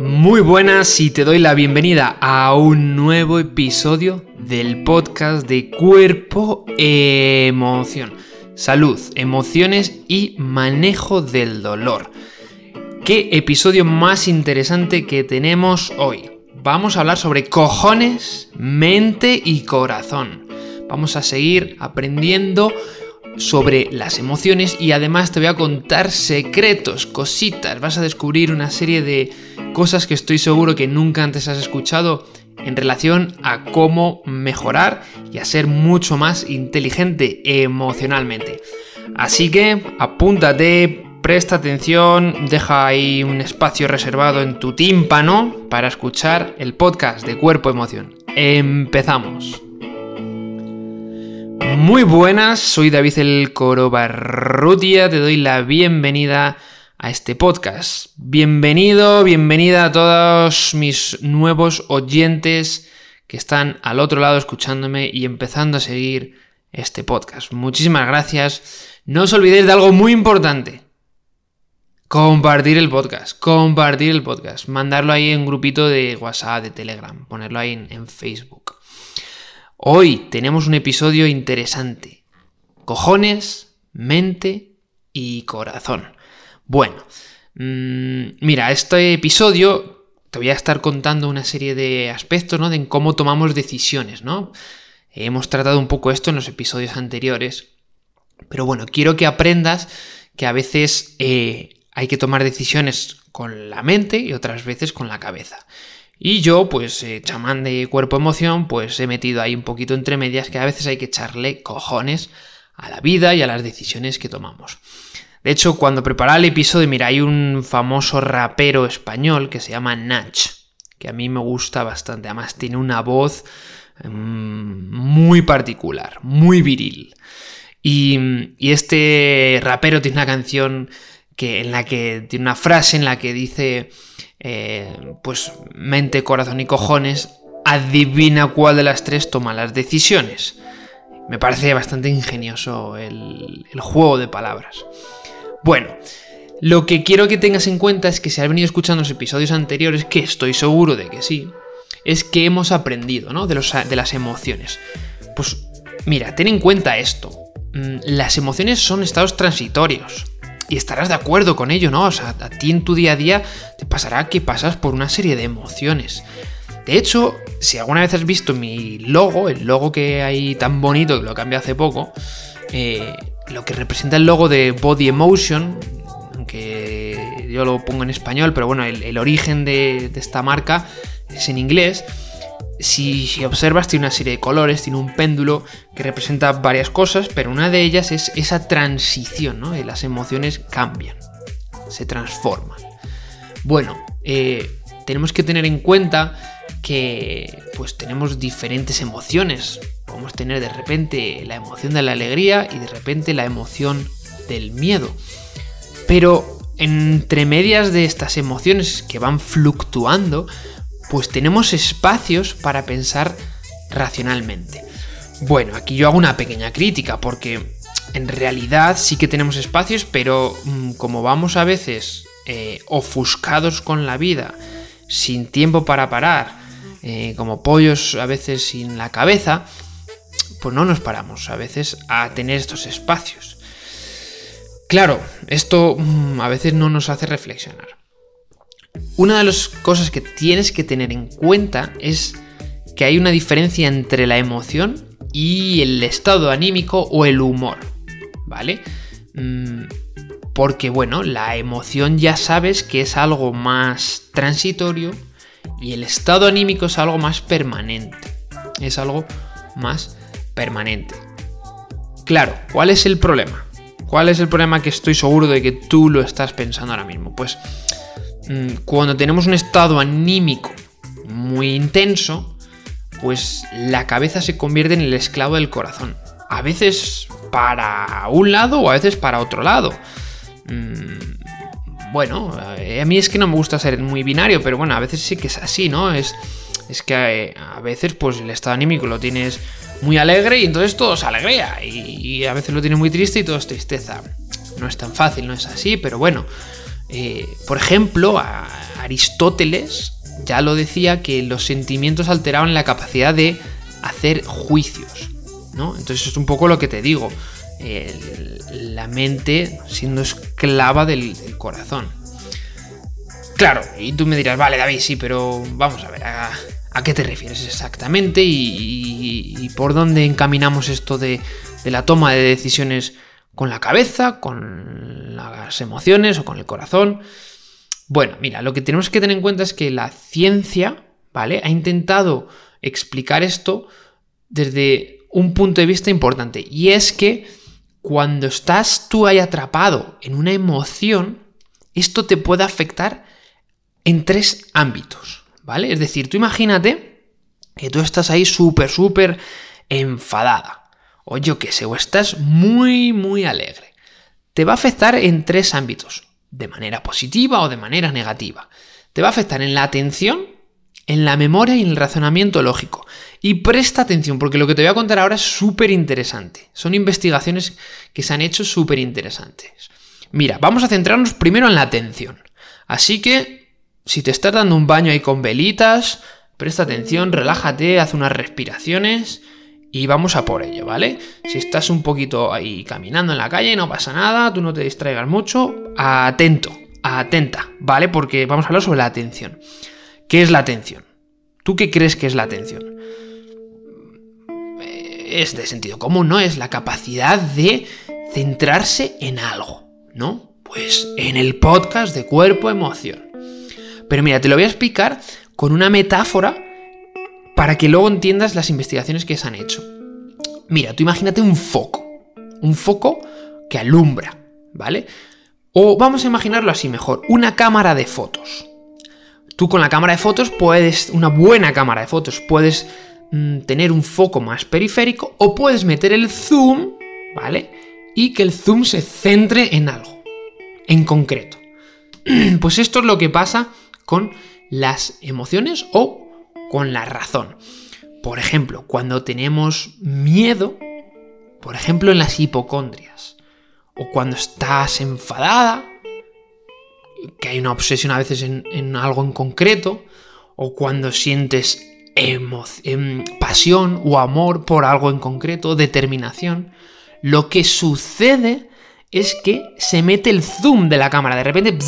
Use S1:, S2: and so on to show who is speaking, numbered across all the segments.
S1: Muy buenas y te doy la bienvenida a un nuevo episodio del podcast de Cuerpo Emoción. Salud, emociones y manejo del dolor. ¿Qué episodio más interesante que tenemos hoy? Vamos a hablar sobre cojones, mente y corazón. Vamos a seguir aprendiendo sobre las emociones y además te voy a contar secretos, cositas. Vas a descubrir una serie de cosas que estoy seguro que nunca antes has escuchado en relación a cómo mejorar y a ser mucho más inteligente emocionalmente. Así que apúntate, presta atención, deja ahí un espacio reservado en tu tímpano para escuchar el podcast de Cuerpo Emoción. Empezamos. Muy buenas, soy David el Coro Barrutia, te doy la bienvenida a este podcast. Bienvenido, bienvenida a todos mis nuevos oyentes que están al otro lado escuchándome y empezando a seguir este podcast. Muchísimas gracias. No os olvidéis de algo muy importante. Compartir el podcast, compartir el podcast, mandarlo ahí en un grupito de WhatsApp, de Telegram, ponerlo ahí en, en Facebook. Hoy tenemos un episodio interesante. Cojones, mente y corazón. Bueno, mmm, mira, este episodio te voy a estar contando una serie de aspectos, ¿no? De cómo tomamos decisiones, ¿no? Hemos tratado un poco esto en los episodios anteriores. Pero bueno, quiero que aprendas que a veces eh, hay que tomar decisiones con la mente y otras veces con la cabeza. Y yo, pues, eh, chamán de cuerpo-emoción, pues he metido ahí un poquito entre medias que a veces hay que echarle cojones a la vida y a las decisiones que tomamos. De hecho, cuando preparaba el episodio, mira, hay un famoso rapero español que se llama Nach, que a mí me gusta bastante. Además, tiene una voz mmm, muy particular, muy viril. Y, y, este rapero tiene una canción que, en la que tiene una frase en la que dice, eh, pues, mente, corazón y cojones, adivina cuál de las tres toma las decisiones. Me parece bastante ingenioso el, el juego de palabras. Bueno, lo que quiero que tengas en cuenta es que si has venido escuchando los episodios anteriores, que estoy seguro de que sí, es que hemos aprendido, ¿no? De, los, de las emociones. Pues mira, ten en cuenta esto. Mm, las emociones son estados transitorios. Y estarás de acuerdo con ello, ¿no? O sea, a ti en tu día a día te pasará que pasas por una serie de emociones. De hecho, si alguna vez has visto mi logo, el logo que hay tan bonito que lo cambié hace poco, eh, lo que representa el logo de Body Emotion, aunque yo lo pongo en español, pero bueno, el, origen de, esta marca es en inglés. Si, observas, tiene una serie de colores, tiene un péndulo que representa varias cosas, pero una de ellas es esa transición, ¿no? las emociones cambian, se transforman. Bueno, eh, tenemos que tener en cuenta que pues tenemos diferentes emociones. Podemos tener de repente la emoción de la alegría y de repente la emoción del miedo. Pero entre medias de estas emociones que van fluctuando, pues tenemos espacios para pensar racionalmente. Bueno, aquí yo hago una pequeña crítica porque en realidad sí que tenemos espacios, pero mmm, como vamos a veces eh, ofuscados con la vida, sin tiempo para parar, eh, como pollos a veces sin la cabeza, pues no nos paramos a veces a tener estos espacios. Claro, esto mmm, a veces no nos hace reflexionar. Una de las cosas que tienes que tener en cuenta es que hay una diferencia entre la emoción y el estado anímico o el humor, ¿vale? Mm, porque bueno, la emoción ya sabes que es algo más transitorio y el estado anímico es algo más permanente. Es algo más permanente. Claro, ¿cuál es el problema? ¿Cuál es el problema que estoy seguro de que tú lo estás pensando ahora mismo? Pues cuando tenemos un estado anímico muy intenso, pues la cabeza se convierte en el esclavo del corazón. A veces para un lado o a veces para otro lado. Mmm, bueno, a mí es que no me gusta ser muy binario, pero bueno, a veces sí que es así, ¿no? Es, es que eh, a veces pues el estado anímico lo tienes muy alegre y entonces todo es alegría. Y, y a veces lo tienes muy triste y todo es tristeza. No es tan fácil, no es así, pero bueno. Eh, por ejemplo, Aristóteles ya lo decía que los sentimientos alteraban la capacidad de hacer juicios, ¿no? Entonces es un poco lo que te digo, la mente siendo esclava del, corazón. Claro, y tú me dirás, vale David, sí, pero vamos a ver, ¿a, qué te refieres exactamente y, por dónde encaminamos esto de, de la toma de decisiones con la cabeza, con las emociones o con el corazón? Bueno, mira, lo que tenemos que tener en cuenta es que la ciencia, ¿vale? Ha intentado explicar esto desde un punto de vista importante. Y es que cuando estás tú ahí atrapado en una emoción, esto te puede afectar en tres ámbitos, ¿vale? Es decir, tú imagínate que tú estás ahí súper, súper enfadada. O yo qué sé, o estás muy, muy alegre. Te va a afectar en tres ámbitos de manera positiva o de manera negativa. Te va a afectar en la atención, en la memoria y en el razonamiento lógico. Y presta atención, porque lo que te voy a contar ahora es súper interesante. Son investigaciones que se han hecho súper interesantes. Mira, vamos a centrarnos primero en la atención. Así que, si te estás dando un baño ahí con velitas, presta atención, relájate, haz unas respiraciones y vamos a por ello, ¿vale? Si estás un poquito ahí caminando en la calle, no pasa nada, tú no te distraigas mucho, atento, atenta, ¿vale? Porque vamos a hablar sobre la atención. ¿Qué es la atención? ¿Tú qué crees que es la atención? Es de sentido común, ¿no? Es la capacidad de centrarse en algo, ¿no? Pues en el podcast de cuerpo-emoción. Pero mira, te lo voy a explicar con una metáfora para que luego entiendas las investigaciones que se han hecho. Mira, tú imagínate un foco, un foco que alumbra, ¿vale? O vamos a imaginarlo así mejor, una cámara de fotos. Tú con la cámara de fotos puedes, una buena cámara de fotos, puedes mm, tener un foco más periférico o puedes meter el zoom, ¿vale? Y que el zoom se centre en algo, en concreto. Pues esto es lo que pasa con las emociones o con la razón. Por ejemplo, cuando tenemos miedo, por ejemplo en las hipocondrias, o cuando estás enfadada, que hay una obsesión a veces en, algo en concreto, o cuando sientes em, pasión o amor por algo en concreto, determinación, lo que sucede es que se mete el zoom de la cámara, de repente,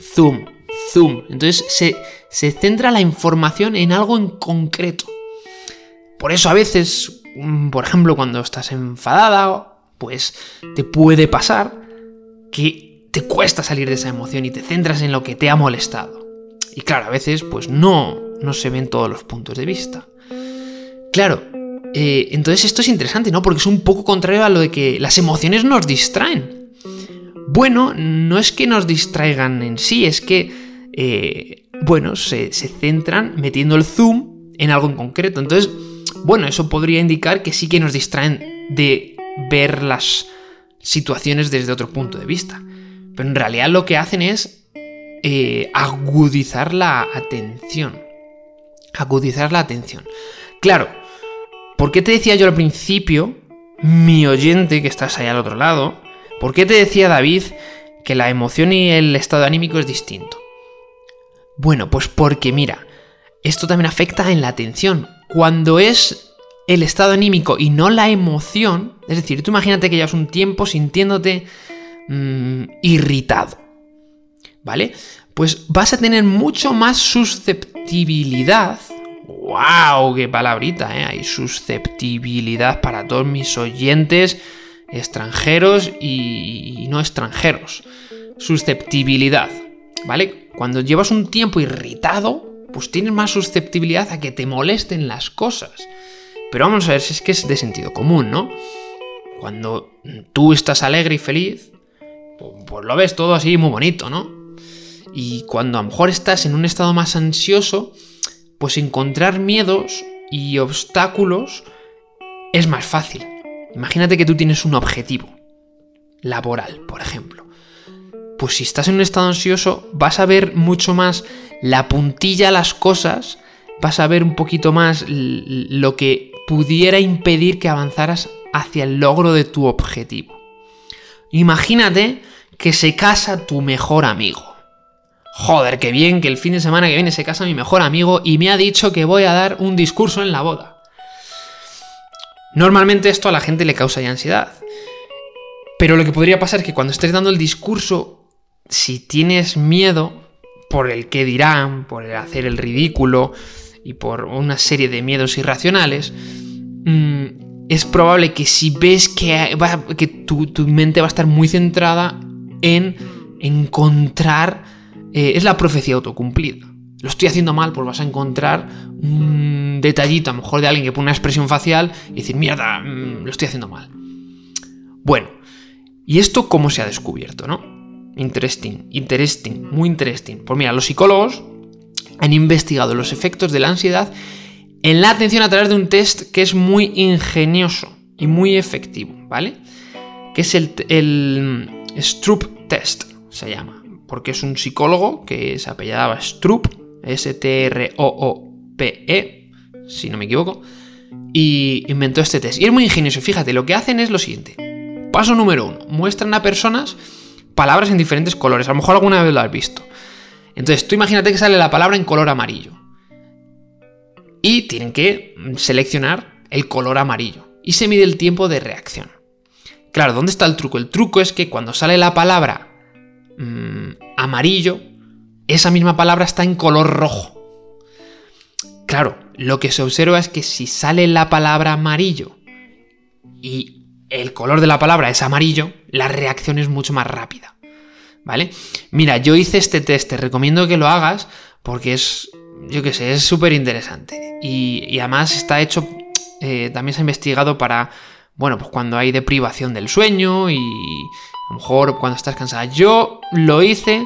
S1: zoom, zoom. Entonces se, se centra la información en algo en concreto. Por eso a veces, mm, por ejemplo, cuando estás enfadada, pues te puede pasar que te cuesta salir de esa emoción y te centras en lo que te ha molestado. Y claro, a veces pues no, no se ven todos los puntos de vista. Claro, eh, entonces esto es interesante, ¿no? Porque es un poco contrario a lo de que las emociones nos distraen. Bueno, no es que nos distraigan en sí, es que eh, bueno, se, centran metiendo el zoom en algo en concreto. Entonces, bueno, eso podría indicar que sí que nos distraen de ver las situaciones desde otro punto de vista. Pero en realidad lo que hacen es eh, agudizar la atención. Agudizar la atención. Claro, ¿por qué te decía yo al principio, mi oyente que estás ahí al otro lado, ¿por qué te decía David que la emoción y el estado anímico es distinto? Bueno, pues porque mira, esto también afecta en la atención. Cuando es el estado anímico y no la emoción, es decir, tú imagínate que llevas un tiempo sintiéndote mm, irritado, ¿vale? Pues vas a tener mucho más susceptibilidad. ¡Wow! ¡Qué palabrita! ¿eh? Hay susceptibilidad para todos mis oyentes extranjeros y no extranjeros. Susceptibilidad, ¿vale? Cuando llevas un tiempo irritado, pues tienes más susceptibilidad a que te molesten las cosas. Pero vamos a ver si es que es de sentido común, ¿no? Cuando tú estás alegre y feliz, pues lo ves todo así muy bonito, ¿no? Y cuando a lo mejor estás en un estado más ansioso, pues encontrar miedos y obstáculos es más fácil. Imagínate que tú tienes un objetivo laboral, por ejemplo pues si estás en un estado ansioso vas a ver mucho más la puntilla a las cosas, vas a ver un poquito más lo que pudiera impedir que avanzaras hacia el logro de tu objetivo. Imagínate que se casa tu mejor amigo. joder, qué bien que el fin de semana que viene se casa mi mejor amigo y me ha dicho que voy a dar un discurso en la boda. Normalmente esto a la gente le causa ya ansiedad. Pero lo que podría pasar es que cuando estés dando el discurso, si tienes miedo por el que dirán, por el hacer el ridículo y por una serie de miedos irracionales, mm, es probable que si ves que, que tu, mente va a estar muy centrada en encontrar... Eh, es la profecía autocumplida. Lo estoy haciendo mal, pues vas a encontrar un detallito, a lo mejor de alguien que pone una expresión facial y decir, mierda, mm, lo estoy haciendo mal. Bueno, ¿y esto cómo se ha descubierto, no? Interesting, interesting, muy interesting. Pues mira, los psicólogos han investigado los efectos de la ansiedad en la atención a través de un test que es muy ingenioso y muy efectivo, ¿vale? Que es el, el Stroop Test, se llama, porque es un psicólogo que se apellidaba Stroop, S-T-R-O-O-P-E, si no me equivoco, y inventó este test. Y es muy ingenioso, fíjate, lo que hacen es lo siguiente. Paso número uno, muestran a personas palabras en diferentes colores, a lo mejor alguna vez lo has visto. Entonces, tú imagínate que sale la palabra en color amarillo y tienen que seleccionar el color amarillo y se mide el tiempo de reacción. Claro, ¿dónde está el truco? El truco es que cuando sale la palabra mm, amarillo, esa misma palabra está en color rojo. Claro, lo que se observa es que si sale la palabra amarillo y el color de la palabra es amarillo, la reacción es mucho más rápida. ¿Vale? Mira, yo hice este test, te recomiendo que lo hagas porque es yo qué sé, es súper interesante. Y, además está hecho, eh, también se ha investigado para, bueno, pues cuando hay deprivación del sueño y a lo mejor cuando estás cansada. Yo lo hice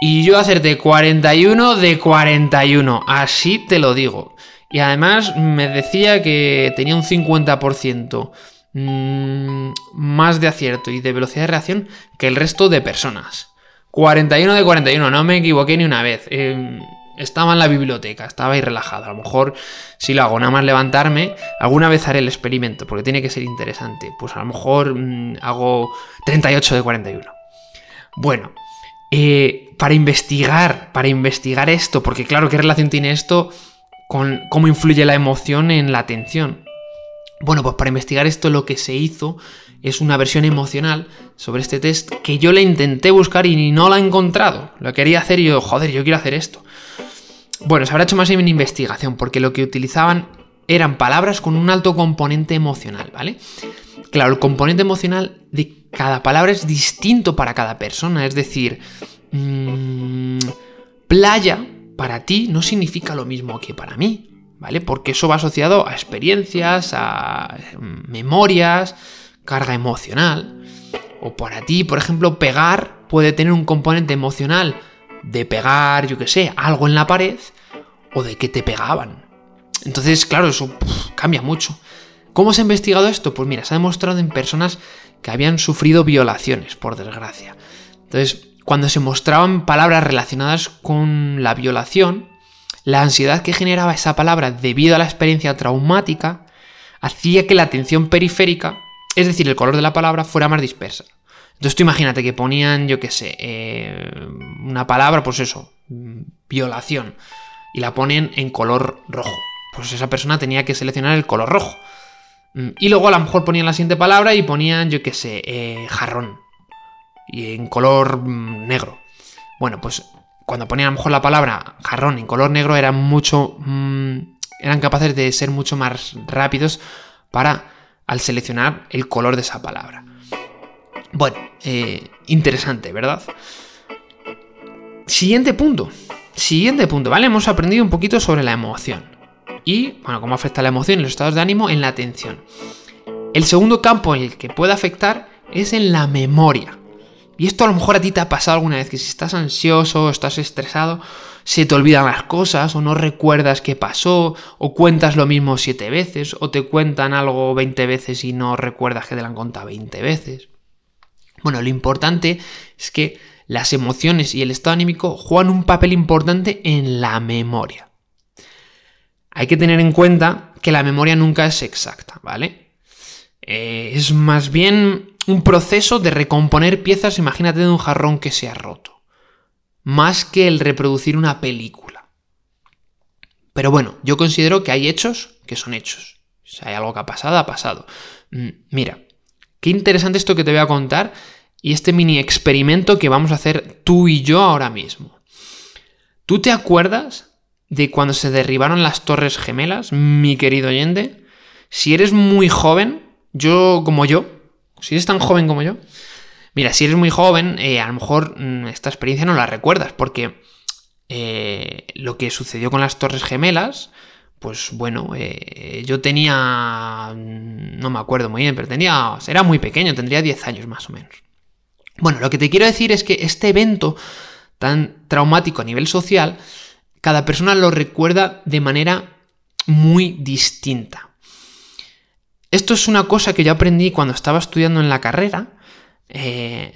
S1: y yo acerté 41 de 41, así te lo digo. Y además me decía que tenía un 50% mm, más de acierto y de velocidad de reacción que el resto de personas. 41 de 41, no me equivoqué ni una vez. Eh, estaba en la biblioteca, estaba ahí relajado. A lo mejor si lo hago nada más levantarme, alguna vez haré el experimento, porque tiene que ser interesante. Pues a lo mejor mm, hago 38 de 41. Bueno, eh, para investigar, para investigar esto, porque claro, ¿qué relación tiene esto con cómo influye la emoción en la atención? Bueno, pues para investigar esto lo que se hizo es una versión emocional sobre este test que yo le intenté buscar y no la he encontrado. Lo quería hacer y yo, joder, yo quiero hacer esto. Bueno, se habrá hecho más en investigación, porque lo que utilizaban eran palabras con un alto componente emocional, ¿vale? Claro, el componente emocional de cada palabra es distinto para cada persona, es decir, mmm, playa para ti no significa lo mismo que para mí, Porque eso va asociado a experiencias, a mm, memorias, carga emocional. O para ti, por ejemplo, pegar puede tener un componente emocional de pegar, yo qué sé, algo en la pared o de que te pegaban. Entonces, claro, eso cambia mucho. ¿Cómo se ha investigado esto? Pues mira, se ha demostrado en personas que habían sufrido violaciones, por desgracia. Entonces, cuando se mostraban palabras relacionadas con la violación, la ansiedad que generaba esa palabra debido a la experiencia traumática hacía que la atención periférica, es decir, el color de la palabra, fuera más dispersa. Entonces tú imagínate que ponían, yo qué sé, eh, una palabra, pues eso, violación, y la ponen en color rojo. Pues esa persona tenía que seleccionar el color rojo. Mm, y luego a lo mejor ponían la siguiente palabra y ponían, yo qué sé, eh, jarrón. Y en color mm, negro. Bueno, pues cuando ponían a lo mejor la palabra jarrón en color negro eran mucho... Mm, eran capaces de ser mucho más rápidos para al seleccionar el color de esa palabra. Bueno, eh, interesante, ¿verdad? Siguiente punto. Siguiente punto, ¿vale? Hemos aprendido un poquito sobre la emoción. Y, bueno, cómo afecta la emoción los estados de ánimo en la atención. El segundo campo en el que puede afectar es en la memoria. Y esto a lo mejor a ti te ha pasado alguna vez, que si estás ansioso estás estresado, se te olvidan las cosas o no recuerdas qué pasó, o cuentas lo mismo siete veces, o te cuentan algo 20 veces y no recuerdas que te lo han contado 20 veces. Bueno, lo importante es que las emociones y el estado anímico juegan un papel importante en la memoria. Hay que tener en cuenta que la memoria nunca es exacta, ¿vale? Eh, es más bien un proceso de recomponer piezas, imagínate de un jarrón que se ha roto. más que el reproducir una película. Pero bueno, yo considero que hay hechos que son hechos. Si hay algo que ha pasado, ha pasado. Mm, mira, qué interesante esto que te voy a contar y este mini experimento que vamos a hacer tú y yo ahora mismo. ¿Tú te acuerdas de cuando se derribaron las Torres Gemelas, mi querido oyente? Si eres muy joven, yo como yo, si eres tan joven como yo, mira, si eres muy joven, eh, a lo mejor mm, esta experiencia no la recuerdas, porque eh, lo que sucedió con las Torres Gemelas, pues bueno, eh, yo tenía, mm, no me acuerdo muy bien, pero tenía, era muy pequeño, tendría 10 años más o menos. Bueno, lo que te quiero decir es que este evento tan traumático a nivel social, cada persona lo recuerda de manera muy distinta. Esto es una cosa que yo aprendí cuando estaba estudiando en la carrera. Eh,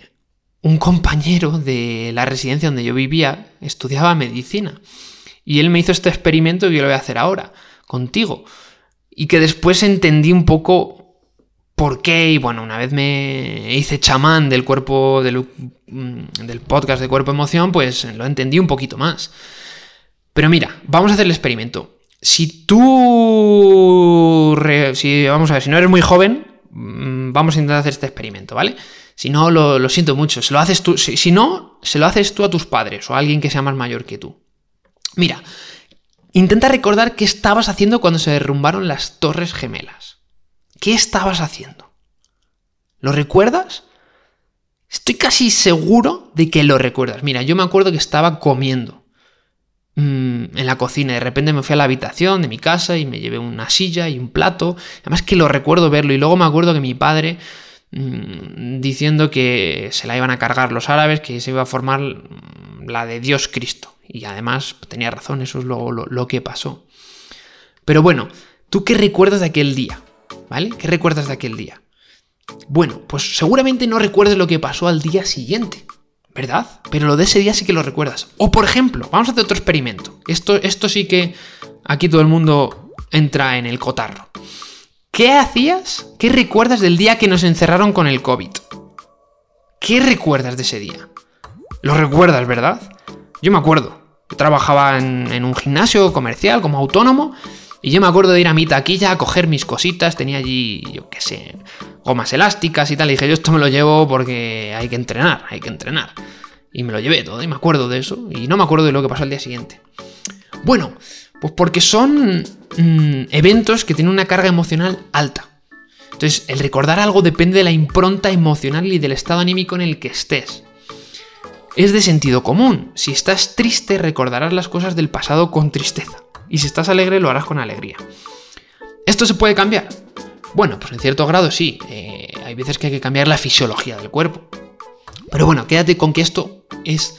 S1: un compañero de la residencia donde yo vivía estudiaba medicina. Y él me hizo este experimento que yo lo voy a hacer ahora, contigo. Y que después entendí un poco por qué. Y bueno, una vez me hice chamán del cuerpo, del, mm, del podcast de cuerpo emoción, pues lo entendí un poquito más. Pero mira, vamos a hacer el experimento. Si tú. Si, vamos a ver, si no eres muy joven, mm, vamos a intentar hacer este experimento, ¿vale? Si no, lo, siento mucho. Se lo haces tú. Si, no, se lo haces tú a tus padres o a alguien que sea más mayor que tú. Mira, intenta recordar qué estabas haciendo cuando se derrumbaron las Torres Gemelas. ¿Qué estabas haciendo? ¿Lo recuerdas? Estoy casi seguro de que lo recuerdas. Mira, yo me acuerdo que estaba comiendo. Mm, en la cocina. De repente me fui a la habitación de mi casa y me llevé una silla y un plato. Además que lo recuerdo verlo. Y luego me acuerdo que mi padre mm, diciendo que se la iban a cargar los árabes, que se iba a formar mm, la de Dios Cristo. Y además tenía razón, eso es lo, lo que pasó. Pero bueno, ¿tú qué recuerdas de aquel día? ¿Vale? ¿Qué recuerdas de aquel día? Bueno, pues seguramente no recuerdes lo que pasó al día siguiente. ¿Verdad? Pero lo de ese día sí que lo recuerdas. O por ejemplo, vamos a hacer otro experimento. Esto, esto sí que aquí todo el mundo entra en el cotarro. ¿Qué hacías? ¿Qué recuerdas del día que nos encerraron con el COVID? ¿Qué recuerdas de ese día? Lo recuerdas, ¿verdad? Yo me acuerdo. Trabajaba en, en un gimnasio comercial como autónomo y yo me acuerdo de ir a mi taquilla a coger mis cositas, tenía allí, yo qué sé, gomas elásticas y tal, y dije, yo esto me lo llevo porque hay que entrenar, hay que entrenar. Y me lo llevé todo, y me acuerdo de eso, y no me acuerdo de lo que pasó al día siguiente. Bueno, pues porque son mm, eventos que tienen una carga emocional alta. Entonces, el recordar algo depende de la impronta emocional y del estado anímico en el que estés. Es de sentido común. Si estás triste, recordarás las cosas del pasado con tristeza y si estás alegre lo harás con alegría. ¿Esto se puede cambiar? Bueno, pues en cierto grado sí. Eh, hay veces que hay que cambiar la fisiología del cuerpo. Pero bueno, quédate con que esto es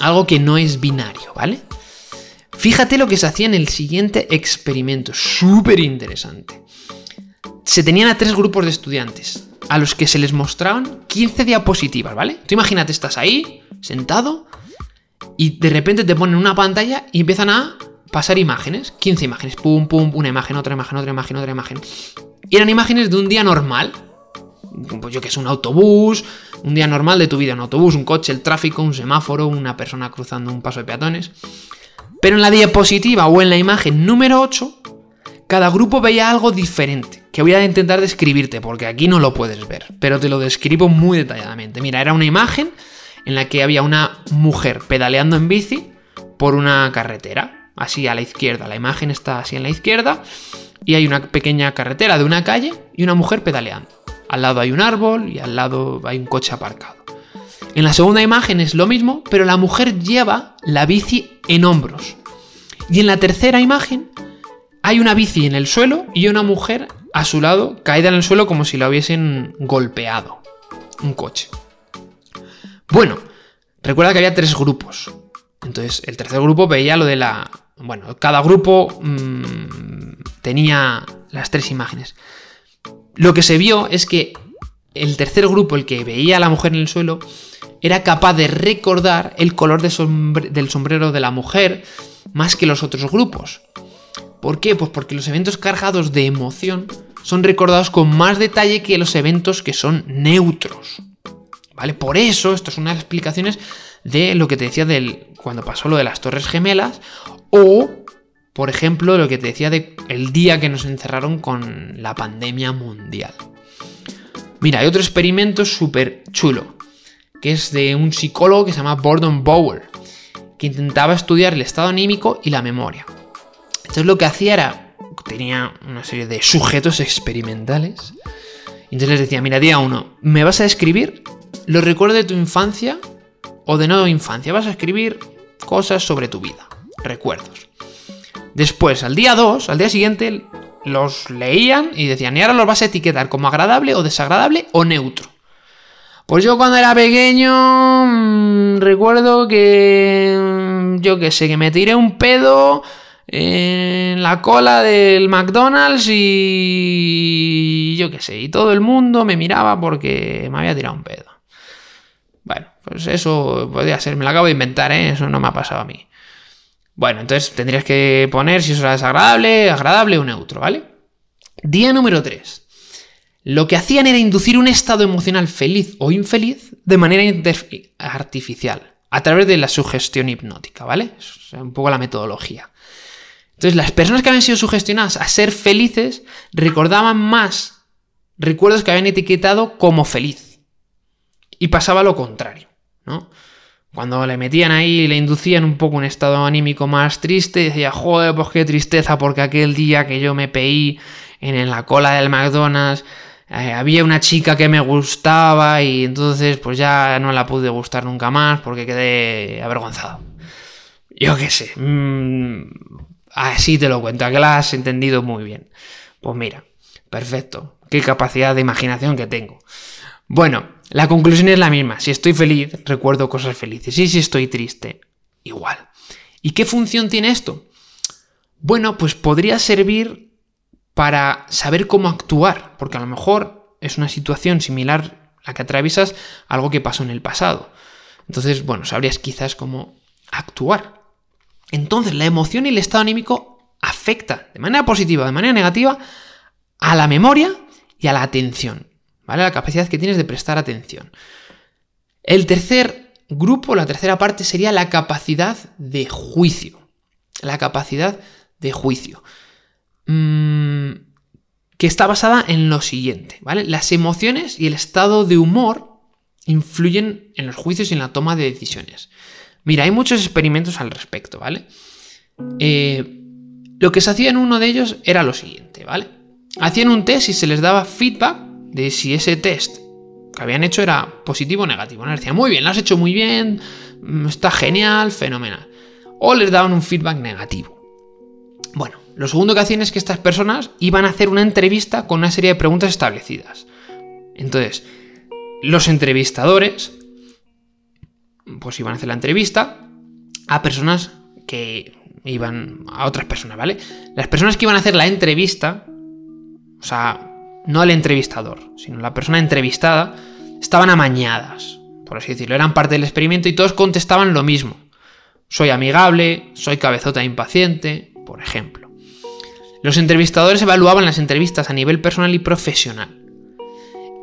S1: algo que no es binario, ¿vale? Fíjate lo que se hacía en el siguiente experimento, súper interesante. Se tenían a tres grupos de estudiantes, a los que se les mostraban 15 diapositivas, ¿vale? Tú imagínate, estás ahí, sentado, y de repente te ponen una pantalla y empiezan a pasar imágenes, 15 imágenes, pum, pum, una imagen, otra imagen, otra imagen, otra imagen. Y eran imágenes de un día normal. Pues yo que es un autobús, un día normal de tu vida, un autobús, un coche, el tráfico, un semáforo, una persona cruzando un paso de peatones. Pero en la diapositiva o en la imagen número 8, cada grupo veía algo diferente, que voy a intentar describirte, porque aquí no lo puedes ver, pero te lo describo muy detalladamente. Mira, era una imagen en la que había una mujer pedaleando en bici por una carretera así a la izquierda. La imagen está así en la izquierda y hay una pequeña carretera de una calle y una mujer pedaleando. Al lado hay un árbol y al lado hay un coche aparcado. En la segunda imagen es lo mismo, pero la mujer lleva la bici en hombros. Y en la tercera imagen hay una bici en el suelo y una mujer a su lado caída en el suelo como si la hubiesen golpeado. Un coche. Bueno, recuerda que había tres grupos. Entonces, el tercer grupo veía lo de la bueno, cada grupo mm, tenía las tres imágenes. Lo que se vio es que el tercer grupo, el que veía a la mujer en el suelo, era capaz de recordar el color del sombrero de la mujer más que los otros grupos. ¿Por qué? Pues porque los eventos cargados de emoción son recordados con más detalle que los eventos que son neutros. ¿Vale? Por eso, esto es una de las explicaciones de lo que te decía del cuando pasó lo de las Torres Gemelas o por ejemplo, lo que te decía de el día que nos encerraron con la pandemia mundial. Mira, hay otro experimento súper chulo, que es de un psicólogo que se llama Gordon Bower, que intentaba estudiar el estado anímico y la memoria. Entonces lo que hacía era, tenía una serie de sujetos experimentales, entonces les decía, mira, día uno, me vas a describir los recuerdos de tu infancia o de no infancia, vas a escribir cosas sobre tu vida, recuerdos. Después, al día 2, al día siguiente, los leían y decían, y ahora los vas a etiquetar como agradable o desagradable o neutro. Pues yo cuando era pequeño mm, recuerdo que, mm, yo qué sé, que me tiré un pedo en la cola del McDonald's y yo qué sé, y todo el mundo me miraba porque me había tirado un pedo. Bueno, pues eso podría ser, me lo acabo de inventar, ¿eh? eso no me ha pasado a mí. Bueno, entonces tendrías que poner si eso era desagradable, agradable o neutro, ¿vale? Día número 3. Lo que hacían era inducir un estado emocional feliz o infeliz de manera artificial, a través de la sugestión hipnótica, ¿vale? Es un poco la metodología. Entonces, las personas que habían sido sugestionadas a ser felices recordaban más recuerdos que habían etiquetado como feliz. Y pasaba lo contrario, ¿no? Cuando le metían ahí y le inducían un poco un estado anímico más triste, decía, joder, pues qué tristeza, porque aquel día que yo me peí en, la cola del McDonald's, eh, había una chica que me gustaba y entonces pues ya no la pude gustar nunca más porque quedé avergonzado. Yo qué sé, mm, así te lo cuento, que la has entendido muy bien. Pues mira, perfecto, qué capacidad de imaginación que tengo. Bueno, la conclusión es la misma. Si estoy feliz, recuerdo cosas felices. Y si estoy triste, igual. ¿Y qué función tiene esto? Bueno, pues podría servir para saber cómo actuar, porque a lo mejor es una situación similar a la que atraviesas algo que pasó en el pasado. Entonces, bueno, sabrías quizás cómo actuar. Entonces, la emoción y el estado anímico afecta de manera positiva o de manera negativa a la memoria y a la atención. La capacidad que tienes de prestar atención. El tercer grupo, la tercera parte sería la capacidad de juicio. La capacidad de juicio. Mm, que está basada en lo siguiente, ¿vale? Las emociones y el estado de humor influyen en los juicios y en la toma de decisiones. Mira, hay muchos experimentos al respecto, ¿vale? Eh, lo que se hacía en uno de ellos era lo siguiente, ¿vale? Hacían un test y se les daba feedback de si ese test que habían hecho era positivo o negativo. Les decían, muy bien, lo has hecho muy bien, mm, está genial, fenomenal. O les daban un feedback negativo. Bueno, lo segundo que hacían es que estas personas iban a hacer una entrevista con una serie de preguntas establecidas. Entonces, los entrevistadores, pues iban a hacer la entrevista a personas que iban a otras personas, ¿vale? Las personas que iban a hacer la entrevista, o sea, no el entrevistador, sino la persona entrevistada, estaban amañadas, por así decirlo. Eran parte del experimento y todos contestaban lo mismo. Soy amigable, soy cabezota impaciente, por ejemplo. Los entrevistadores evaluaban las entrevistas a nivel personal y profesional.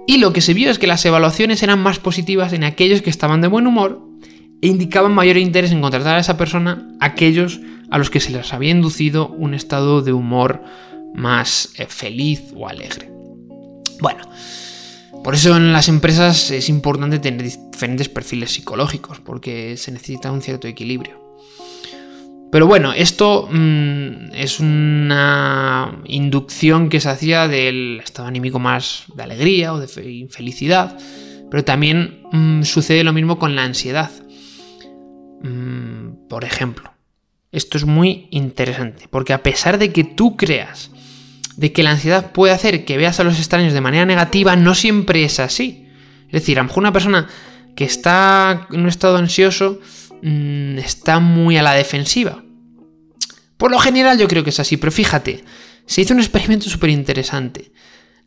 S1: Y lo que se vio es que las evaluaciones eran más positivas en aquellos que estaban de buen humor e indicaban mayor interés en contratar a esa persona aquellos a los que se les había inducido un estado de humor más eh, feliz o alegre. Bueno, por eso en las empresas es importante tener diferentes perfiles psicológicos, porque se necesita un cierto equilibrio. Pero bueno, esto mm, es una inducción que se hacía del estado anímico más de alegría o de felicidad, pero también mm, sucede lo mismo con la ansiedad. Mm, por ejemplo, esto es muy interesante, porque a pesar de que tú creas de que la ansiedad puede hacer que veas a los extraños de manera negativa, no siempre es así. Es decir, a lo mejor una persona que está en un estado ansioso mm, está muy a la defensiva. Por lo general yo creo que es así, pero fíjate, se hizo un experimento súper interesante.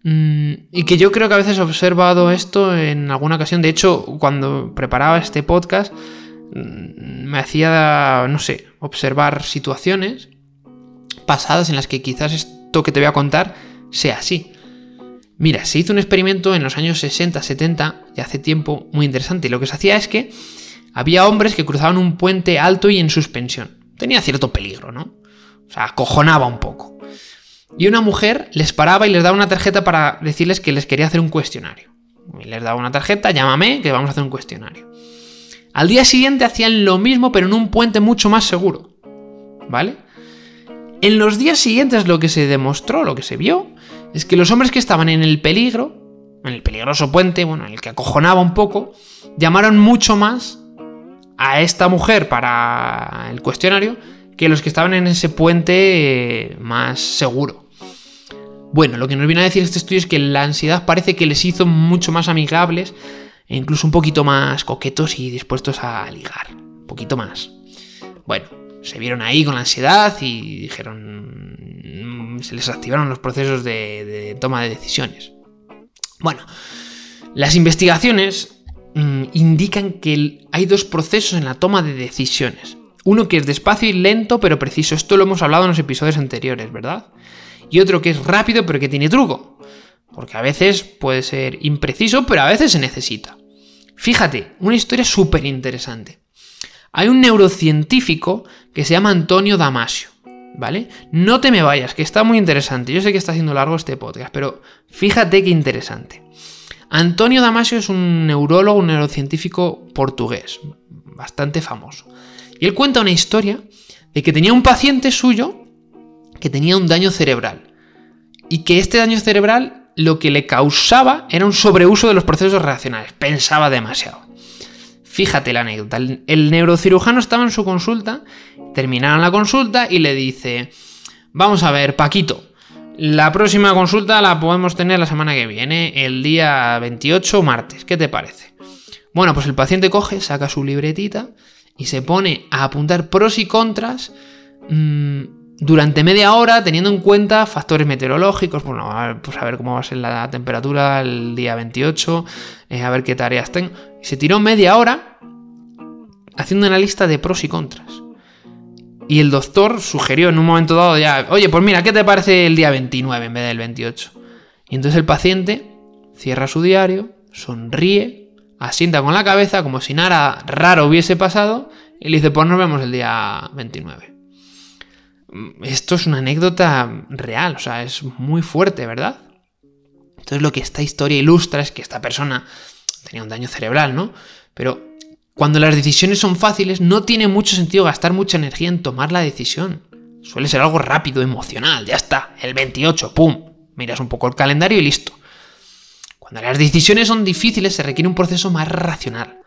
S1: Mm, y que yo creo que a veces he observado esto en alguna ocasión. De hecho, cuando preparaba este podcast, mm, me hacía, no sé, observar situaciones pasadas en las que quizás que te voy a contar sea así. Mira, se hizo un experimento en los años 60, 70, y hace tiempo, muy interesante. lo que se hacía es que había hombres que cruzaban un puente alto y en suspensión. Tenía cierto peligro, ¿no? O sea, acojonaba un poco. Y una mujer les paraba y les daba una tarjeta para decirles que les quería hacer un cuestionario. Les daba una tarjeta, llámame, que vamos a hacer un cuestionario. Al día siguiente hacían lo mismo, pero en un puente mucho más seguro. ¿Vale? En los días siguientes lo que se demostró, lo que se vio, es que los hombres que estaban en el peligro, en el peligroso puente, bueno, en el que acojonaba un poco, llamaron mucho más a esta mujer para el cuestionario que los que estaban en ese puente eh, más seguro. Bueno, lo que nos viene a decir este estudio es que la ansiedad parece que les hizo mucho más amigables e incluso un poquito más coquetos y dispuestos a ligar. Un poquito más. Bueno, se vieron ahí con la ansiedad y dijeron. Mm, se les activaron los procesos de, toma de decisiones. Bueno, las investigaciones mm, indican que hay dos procesos en la toma de decisiones. Uno que es despacio y lento pero preciso. Esto lo hemos hablado en los episodios anteriores, ¿verdad? Y otro que es rápido pero que tiene truco. Porque a veces puede ser impreciso, pero a veces se necesita. Fíjate, una historia súper interesante. Hay un neurocientífico que se llama Antonio Damasio, ¿vale? No te me vayas, que está muy interesante. Yo sé que está haciendo largo este podcast, pero fíjate qué interesante. Antonio Damasio es un neurólogo, un neurocientífico portugués, bastante famoso. Y él cuenta una historia de que tenía un paciente suyo que tenía un daño cerebral. Y que este daño cerebral lo que le causaba era un sobreuso de los procesos reaccionales. Pensaba demasiado. Fíjate la anécdota. El neurocirujano estaba en su consulta, terminaron la consulta y le dice, vamos a ver, Paquito, la próxima consulta la podemos tener la semana que viene, el día 28, martes. ¿Qué te parece? Bueno, pues el paciente coge, saca su libretita y se pone a apuntar pros y contras. Mmm, durante media hora, teniendo en cuenta factores meteorológicos, bueno, pues a ver cómo va a ser la temperatura el día 28, eh, a ver qué tareas tengo. se tiró media hora haciendo una lista de pros y contras. Y el doctor sugirió en un momento dado ya, oye, pues mira, ¿qué te parece el día 29 en vez del 28? Y entonces el paciente cierra su diario, sonríe, asienta con la cabeza como si nada raro hubiese pasado y le dice, pues nos vemos el día 29 esto es una anécdota real, o sea, es muy fuerte, ¿verdad? Entonces lo que esta historia ilustra es que esta persona tenía un daño cerebral, ¿no? Pero cuando las decisiones son fáciles, no tiene mucho sentido gastar mucha energía en tomar la decisión. Suele ser algo rápido, emocional, ya está, el 28, ¡pum! Miras un poco el calendario y listo. Cuando las decisiones son difíciles se requiere un proceso más racional.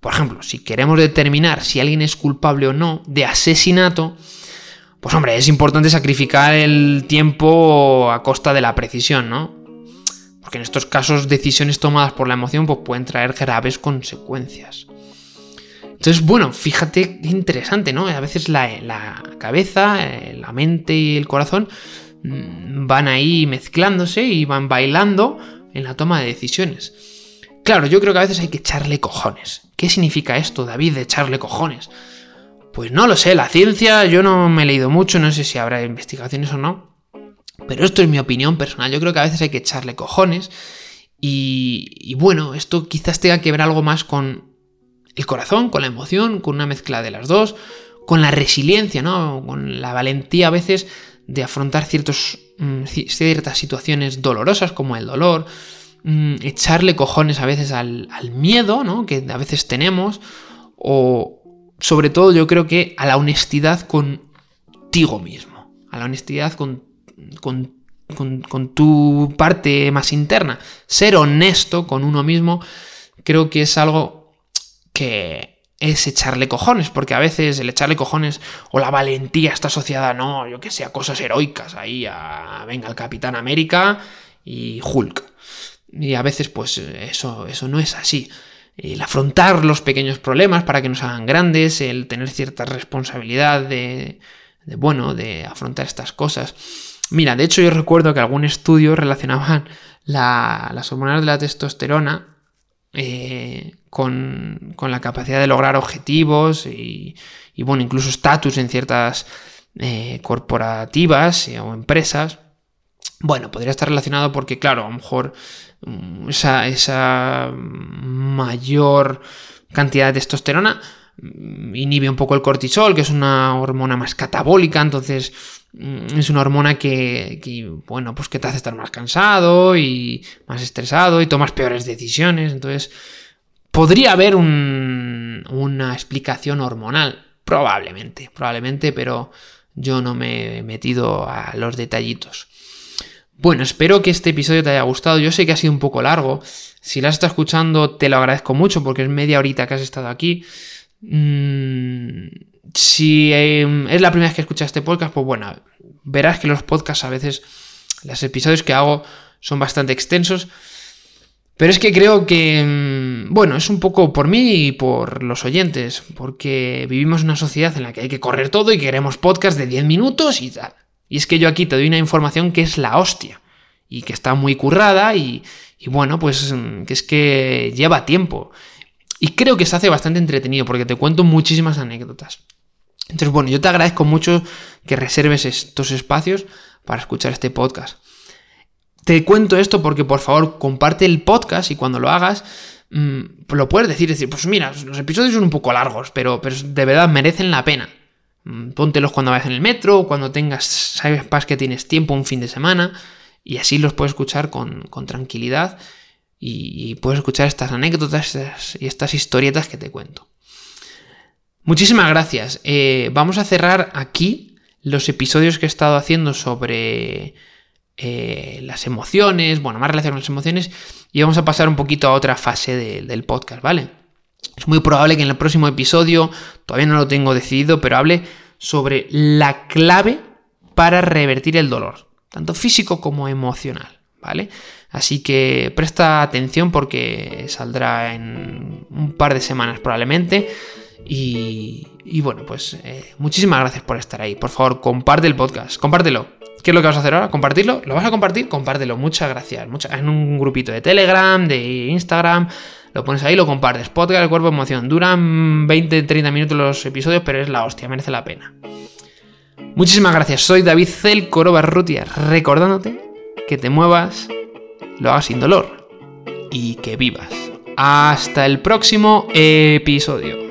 S1: Por ejemplo, si queremos determinar si alguien es culpable o no de asesinato, pues hombre, es importante sacrificar el tiempo a costa de la precisión, ¿no? Porque en estos casos decisiones tomadas por la emoción pues, pueden traer graves consecuencias. Entonces, bueno, fíjate qué interesante, ¿no? A veces la, cabeza, eh, la mente y el corazón mm, van ahí mezclándose y van bailando en la toma de decisiones. Claro, yo creo que a veces hay que echarle cojones. ¿Qué significa esto, David, de echarle cojones? Pues no lo sé, la ciencia yo no me he leído mucho, no sé si habrá investigaciones o no. Pero esto es mi opinión personal. Yo creo que a veces hay que echarle cojones. Y, bueno, esto quizás tenga que ver algo más con el corazón, con la emoción, con una mezcla de las dos, con la resiliencia, ¿no? Con la valentía a veces de afrontar mm, ciertas situaciones dolorosas como el dolor, mm, echarle cojones a veces al, al, miedo, ¿no? Que a veces tenemos, o, sobre todo yo creo que a la honestidad contigo mismo, a la honestidad con, con, tu parte más interna. Ser honesto con uno mismo creo que es algo que es echarle cojones, porque a veces el echarle cojones o la valentía está asociada, no, yo que sé, a cosas heroicas, ahí a, venga, el Capitán América y Hulk. Y a veces pues eso, eso no es así el afrontar los pequeños problemas para que nos hagan grandes, el tener cierta responsabilidad de, bueno, de afrontar estas cosas. Mira, de hecho yo recuerdo que algún estudio relacionaban las hormonas de la testosterona eh, con, la capacidad de lograr objetivos y, bueno, incluso estatus en ciertas eh, corporativas eh, o empresas. Bueno, podría estar relacionado porque, claro, a lo mejor esa, esa mayor cantidad de testosterona, mm, inhibe un poco el cortisol, que es una hormona más catabólica, entonces mm, es una hormona que, bueno, pues que te hace estar más cansado y más estresado y tomas peores decisiones, entonces podría haber una explicación hormonal, probablemente, probablemente, pero yo no me he metido a los detallitos. Bueno, espero que este episodio te haya gustado. Yo sé que ha sido un poco largo. Si la has estado escuchando, te lo agradezco mucho porque es media horita que has estado aquí. Mm, si em, es la primera vez que escuchas este podcast, pues bueno, verás que los podcasts a veces, los episodios que hago son bastante extensos. Pero es que creo que, em, bueno, es un poco por mí y por los oyentes, porque vivimos una sociedad en la que hay que correr todo y queremos podcasts de 10 minutos y tal. Y es que yo aquí te doy una información que es la hostia y que está muy currada y, bueno, pues mm, que es que lleva tiempo. Y creo que se hace bastante entretenido porque te cuento muchísimas anécdotas. Entonces, bueno, yo te agradezco mucho que reserves estos espacios para escuchar este podcast. Te cuento esto porque por favor comparte el podcast y cuando lo hagas mm, lo puedes decir, decir, pues mira, los episodios son un poco largos, pero, pero de verdad merecen la pena. Mm, póntelos cuando vayas en el metro, cuando tengas, sabes que tienes tiempo un fin de semana, y así los puedes escuchar con, tranquilidad y, puedes escuchar estas anécdotas y estas historietas que te cuento. Muchísimas gracias. Eh, vamos a cerrar aquí los episodios que he estado haciendo sobre eh, las emociones, bueno, más relación con las emociones, y vamos a pasar un poquito a otra fase del podcast, ¿vale? Es muy probable que en el próximo episodio, todavía no lo tengo decidido, pero hable sobre la clave para revertir el dolor, tanto físico como emocional, ¿vale? Así que presta atención porque saldrá en un par de semanas probablemente. Y, bueno, pues eh, muchísimas gracias por estar ahí. Por favor, comparte el podcast, compártelo. ¿Qué es lo que vas a hacer ahora? ¿Compartirlo? ¿Lo vas a compartir? Compártelo. Muchas gracias. en un grupito de Telegram, de Instagram. Lo pones ahí, lo compartes. Podcast el cuerpo emoción. Duran 20-30 minutos los episodios, pero es la hostia, merece la pena. Muchísimas gracias. Soy David Cel Corobarrutia, recordándote que te muevas, lo hagas sin dolor y que vivas. Hasta el próximo episodio.